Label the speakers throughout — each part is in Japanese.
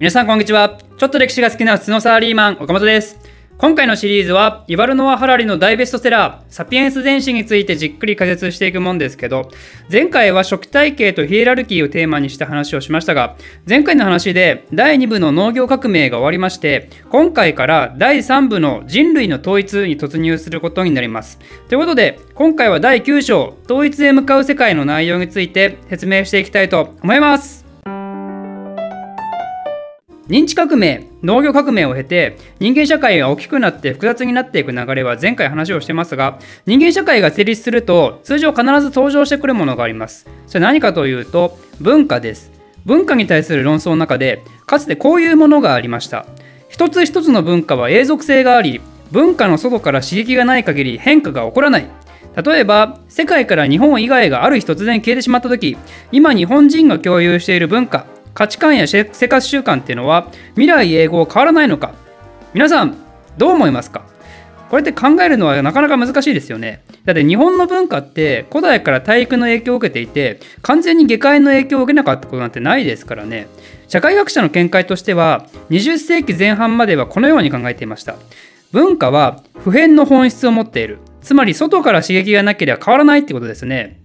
Speaker 1: 皆さんこんにちは。ちょっと歴史が好きな普通のサラリーマン岡本です。今回のシリーズはイバルノア・ハラリの大ベストセラーサピエンス全史についてじっくり解説していくもんですけど前回は初期体系とヒエラルキーをテーマにした話をしましたが前回の話で第2部の農業革命が終わりまして今回から第3部の人類の統一に突入することになります。ということで今回は第9章統一へ向かう世界の内容について説明していきたいと思います。認知革命農業革命を経て人間社会が大きくなって複雑になっていく流れは前回話をしてますが人間社会が成立すると通常必ず登場してくるものがあります。それ何かというと文化です。文化に対する論争の中でかつてこういうものがありました。一つ一つの文化は永続性があり文化の外から刺激がない限り変化が起こらない。例えば世界から日本以外がある日突然消えてしまった時今日本人が共有している文化価値観や生活習慣っていうのは未来永劫変わらないのか？皆さんどう思いますか？これって考えるのはなかなか難しいですよね。だって日本の文化って古代から体育の影響を受けていて完全に下界の影響を受けなかったことなんてないですからね。社会学者の見解としては20世紀前半まではこのように考えていました。文化は普遍の本質を持っている。つまり外から刺激がなければ変わらないってことですね。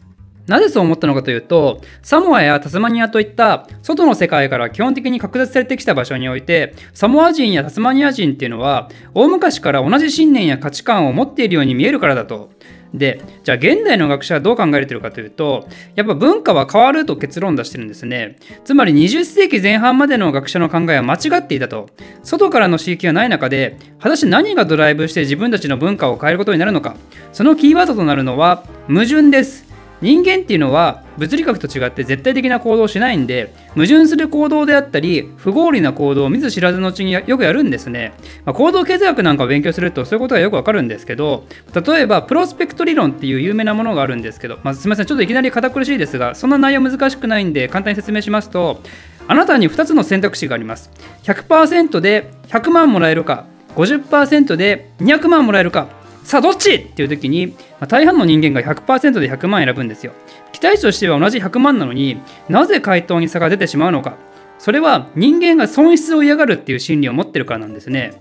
Speaker 1: なぜそう思ったのかというと、サモアやタスマニアといった外の世界から基本的に隔絶されてきた場所において、サモア人やタスマニア人っていうのは、大昔から同じ信念や価値観を持っているように見えるからだと。で、じゃあ現代の学者はどう考えてるかというと、やっぱ文化は変わると結論出してるんですね。つまり20世紀前半までの学者の考えは間違っていたと。外からの刺激がない中で、果たして何がドライブして自分たちの文化を変えることになるのか。そのキーワードとなるのは矛盾です。人間っていうのは物理学と違って絶対的な行動をしないんで矛盾する行動であったり不合理な行動を見ず知らずのうちによくやるんですね、まあ、行動経済学なんかを勉強するとそういうことがよくわかるんですけど例えばプロスペクト理論っていう有名なものがあるんですけど、まあ、すみませんちょっといきなり堅苦しいですがそんな内容難しくないんで簡単に説明しますとあなたに2つの選択肢があります。100%で100万もらえるか50%で200万もらえるかさあどっち？っていう時に、まあ、大半の人間が100%で100万選ぶんですよ。期待値としては同じ100万なのになぜ回答に差が出てしまうのか。それは人間が損失を嫌がるっていう心理を持ってるからなんですね。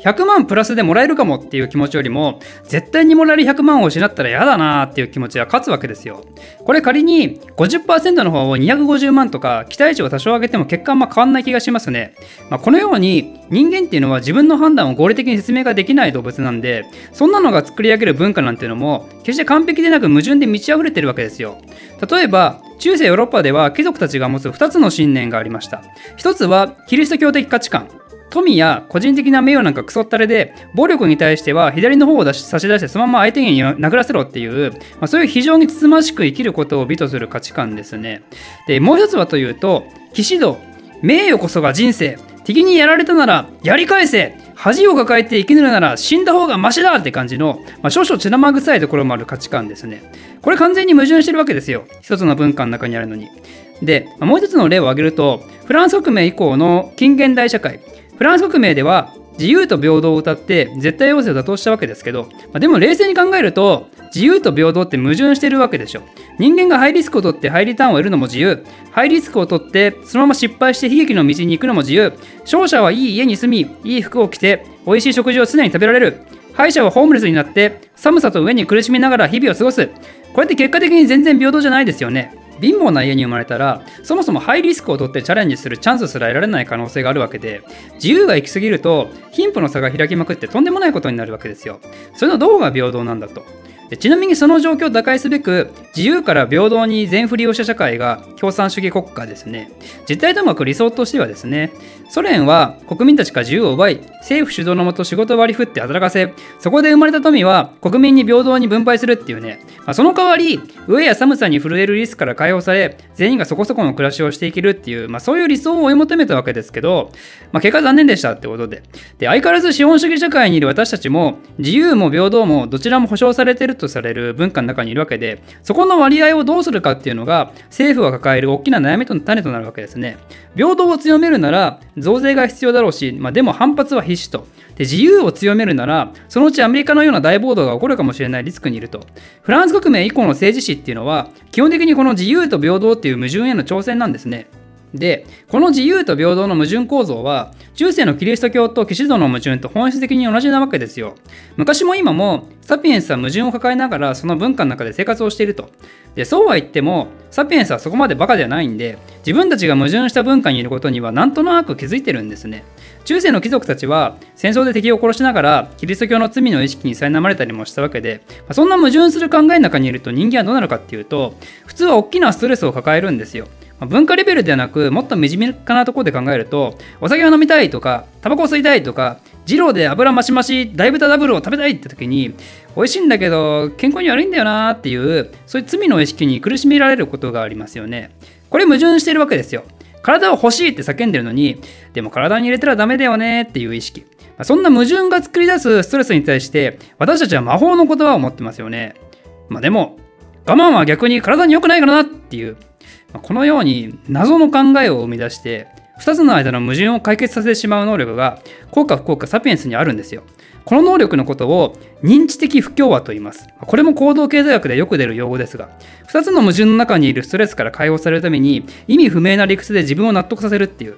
Speaker 1: 100万プラスでもらえるかもっていう気持ちよりも絶対にもらえる100万を失ったら嫌だなっていう気持ちは勝つわけですよ。これ仮に50%の方を250万とか期待値を多少上げても結果あんま変わんない気がしますね。まあ、このように人間っていうのは自分の判断を合理的に説明ができない動物なんでそんなのが作り上げる文化なんていうのも決して完璧でなく矛盾で満ち溢れてるわけですよ。例えば中世ヨーロッパでは貴族たちが持つ2つの信念がありました。1つはキリスト教的価値観。富や個人的な名誉なんかクソったれで暴力に対しては左の方を出し差し出してそのまま相手に殴らせろっていう、まあ、そういう非常につつましく生きることを美とする価値観ですね。でもう一つはというと騎士道名誉こそが人生。敵にやられたならやり返せ。恥を抱えて生きぬるなら死んだ方がマシだって感じの、まあ、少々血生臭いところもある価値観ですね。これ完全に矛盾してるわけですよ。一つの文化の中にあるのに。でまもう一つの例を挙げるとフランス革命以降の近現代社会。フランス革命では自由と平等を謳って絶対要請を打倒したわけですけど、まあ、でも冷静に考えると自由と平等って矛盾してるわけでしょ。人間がハイリスクを取ってハイリターンを得るのも自由。ハイリスクを取ってそのまま失敗して悲劇の道に行くのも自由。勝者はいい家に住みいい服を着て美味しい食事を常に食べられる。敗者はホームレスになって寒さと上に苦しみながら日々を過ごす。これって結果的に全然平等じゃないですよね。貧乏な家に生まれたらそもそもハイリスクを取ってチャレンジするチャンスすら得られない可能性があるわけで自由が行き過ぎると貧富の差が開きまくってとんでもないことになるわけですよ。それのどこが平等なんだと。ちなみにその状況を打開すべく自由から平等に全振りをした社会が共産主義国家ですね。実態とうまく理想としてはですねソ連は国民たちから自由を奪い政府主導のもと仕事を割り振って働かせそこで生まれた富は国民に平等に分配するっていうね、まあ、その代わり飢えや寒さに震えるリスクから解放され全員がそこそこの暮らしをしていけるっていう、まあ、そういう理想を追い求めたわけですけど、まあ、結果残念でしたってことで。で相変わらず資本主義社会にいる私たちも自由も平等もどちらも保障されてるとされる文化の中にいるわけでそこの割合をどうするかっていうのが政府が抱える大きな悩みとの種となるわけですね。平等を強めるなら増税が必要だろうし、まあ、でも反発は必至と。で自由を強めるならそのうちアメリカのような大暴動が起こるかもしれないリスクにいると。フランス革命以降の政治史っていうのは基本的にこの自由と平等っていう矛盾への挑戦なんですね。でこの自由と平等の矛盾構造は中世のキリスト教と騎士道の矛盾と本質的に同じなわけですよ。昔も今もサピエンスは矛盾を抱えながらその文化の中で生活をしていると。でそうは言ってもサピエンスはそこまでバカではないんで自分たちが矛盾した文化にいることにはなんとなく気づいてるんですね。中世の貴族たちは戦争で敵を殺しながらキリスト教の罪の意識に苛まれたりもしたわけでそんな矛盾する考えの中にいると人間はどうなるかっていうと普通は大きなストレスを抱えるんですよ。文化レベルではなくもっと身近なところで考えるとお酒を飲みたいとかタバコを吸いたいとか二郎で油増し増し大豚ダブルを食べたいって時に美味しいんだけど健康に悪いんだよなっていうそういう罪の意識に苦しめられることがありますよね。これ矛盾してるわけですよ。体を欲しいって叫んでるのにでも体に入れたらダメだよねっていう意識。そんな矛盾が作り出すストレスに対して私たちは魔法の言葉を持ってますよね。まあでも我慢は逆に体に良くないからなっていう。このように謎の考えを生み出して2つの間の矛盾を解決させてしまう能力が効果不効果サピエンスにあるんですよ。この能力のことを認知的不協和と言います。これも行動経済学でよく出る用語ですが、2つの矛盾の中にいるストレスから解放されるために意味不明な理屈で自分を納得させるっていう。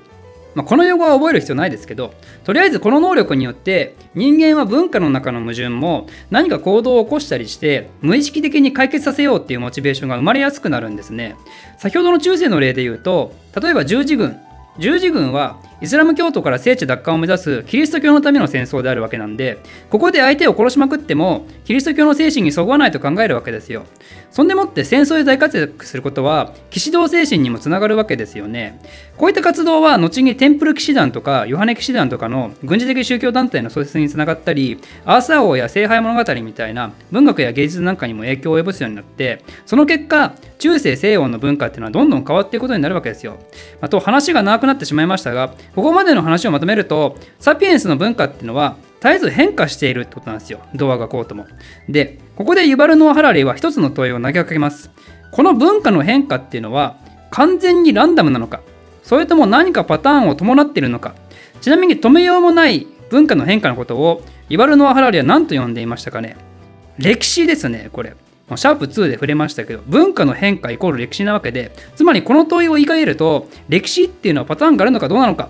Speaker 1: まあ、この用語は覚える必要ないですけど、とりあえずこの能力によって人間は文化の中の矛盾も何か行動を起こしたりして無意識的に解決させようっていうモチベーションが生まれやすくなるんですね。先ほどの中世の例で言うと、例えば十字軍十字軍はイスラム教徒から聖地奪還を目指すキリスト教のための戦争であるわけなんでここで相手を殺しまくってもキリスト教の精神にそぐわないと考えるわけですよそんでもって戦争で大活躍することは騎士道精神にもつながるわけですよねこういった活動は後にテンプル騎士団とかヨハネ騎士団とかの軍事的宗教団体の創設につながったりアーサー王や聖杯物語みたいな文学や芸術なんかにも影響を及ぼすようになってその結果中世西洋の文化っていうのはどんどん変わっていくことになるわけですよ。あと話が長くなってしまいましたがここまでの話をまとめるとサピエンスの文化っていうのは絶えず変化しているってことなんですよ。童話がこうとも。で、ここでユバルノア・ハラリーは一つの問いを投げかけます。この文化の変化っていうのは完全にランダムなのか？それとも何かパターンを伴っているのか？ちなみに止めようもない文化の変化のことをユバルノア・ハラリーは何と呼んでいましたかね？歴史ですね、これ。シャープ2で触れましたけど文化の変化イコール歴史なわけでつまりこの問いを言い換えると歴史っていうのはパターンがあるのかどうなのか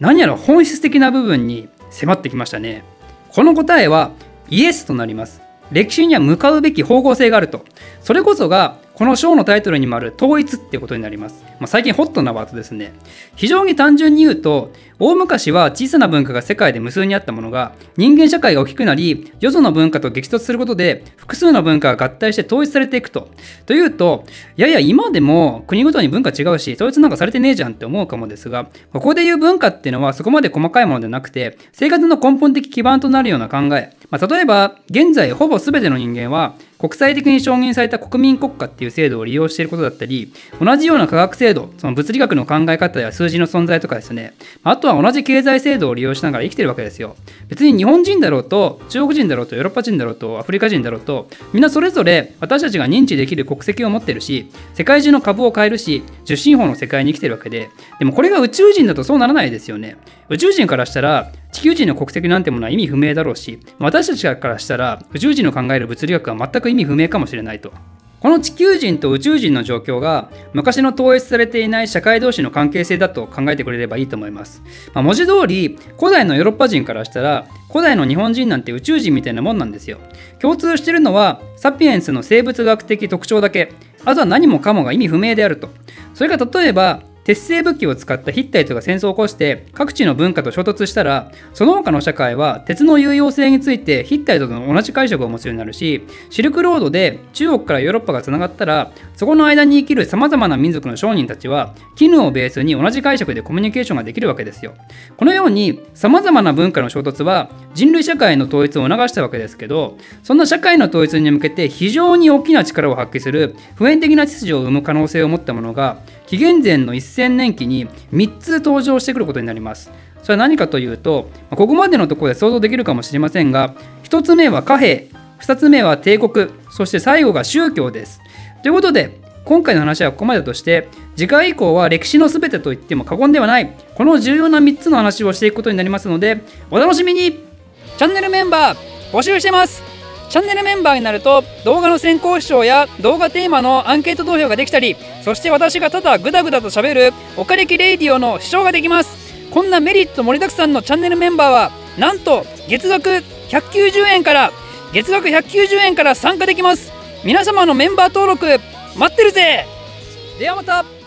Speaker 1: 何やら本質的な部分に迫ってきましたね。この答えはイエスとなります。歴史には向かうべき方向性があると。それこそがこの章のタイトルにもある統一ってことになります。まあ、最近ホットなワードですね。非常に単純に言うと、大昔は小さな文化が世界で無数にあったものが、人間社会が大きくなり、よその文化と激突することで、複数の文化が合体して統一されていくと。というと、いやいや、今でも国ごとに文化違うし、統一なんかされてねえじゃんって思うかもですが、ここで言う文化っていうのはそこまで細かいものではなくて、生活の根本的基盤となるような考え。まあ、例えば、現在ほぼ全ての人間は、国際的に承認された国民国家っていう制度を利用していることだったり、同じような科学制制度、その物理学の考え方や数字の存在とかですね、あとは同じ経済制度を利用しながら生きてるわけですよ。別に日本人だろうと、中国人だろうと、ヨーロッパ人だろうと、アフリカ人だろうと、みんなそれぞれ私たちが認知できる国籍を持ってるし、世界中の株を買えるし、受信法の世界に生きてるわけで、でもこれが宇宙人だとそうならないですよね。宇宙人からしたら、地球人の国籍なんてものは意味不明だろうし私たちからしたら宇宙人の考える物理学は全く意味不明かもしれないとこの地球人と宇宙人の状況が昔の統一されていない社会同士の関係性だと考えてくれればいいと思います。まあ、文字通り古代のヨーロッパ人からしたら古代の日本人なんて宇宙人みたいなもんなんですよ。共通してるのはサピエンスの生物学的特徴だけあとは何もかもが意味不明であると。それが例えば鉄製武器を使ったヒッタイトが戦争を起こして各地の文化と衝突したらその他の社会は鉄の有用性についてヒッタイトと同じ解釈を持つようになるしシルクロードで中国からヨーロッパがつながったらそこの間に生きるさまざまな民族の商人たちは絹をベースに同じ解釈でコミュニケーションができるわけですよ。このようにさまざまな文化の衝突は人類社会の統一を促したわけですけどそんな社会の統一に向けて非常に大きな力を発揮する普遍的な秩序を生む可能性を持ったものが紀元前の1000年期に3つ登場してくることになります。それは何かというと、ここまでのところで想像できるかもしれませんが、1つ目は貨幣、2つ目は帝国、そして最後が宗教です。ということで、今回の話はここまでとして、次回以降は歴史の全てと言っても過言ではない、この重要な3つの話をしていくことになりますので、お楽しみにチャンネルメンバー募集してますチャンネルメンバーになると動画の先行視聴や動画テーマのアンケート投票ができたりそして私がただグダグダと喋るおかれきレイディオの視聴ができます。こんなメリット盛りだくさんのチャンネルメンバーはなんと月額190円から月額190円から参加できます。皆様のメンバー登録待ってるぜ。ではまた。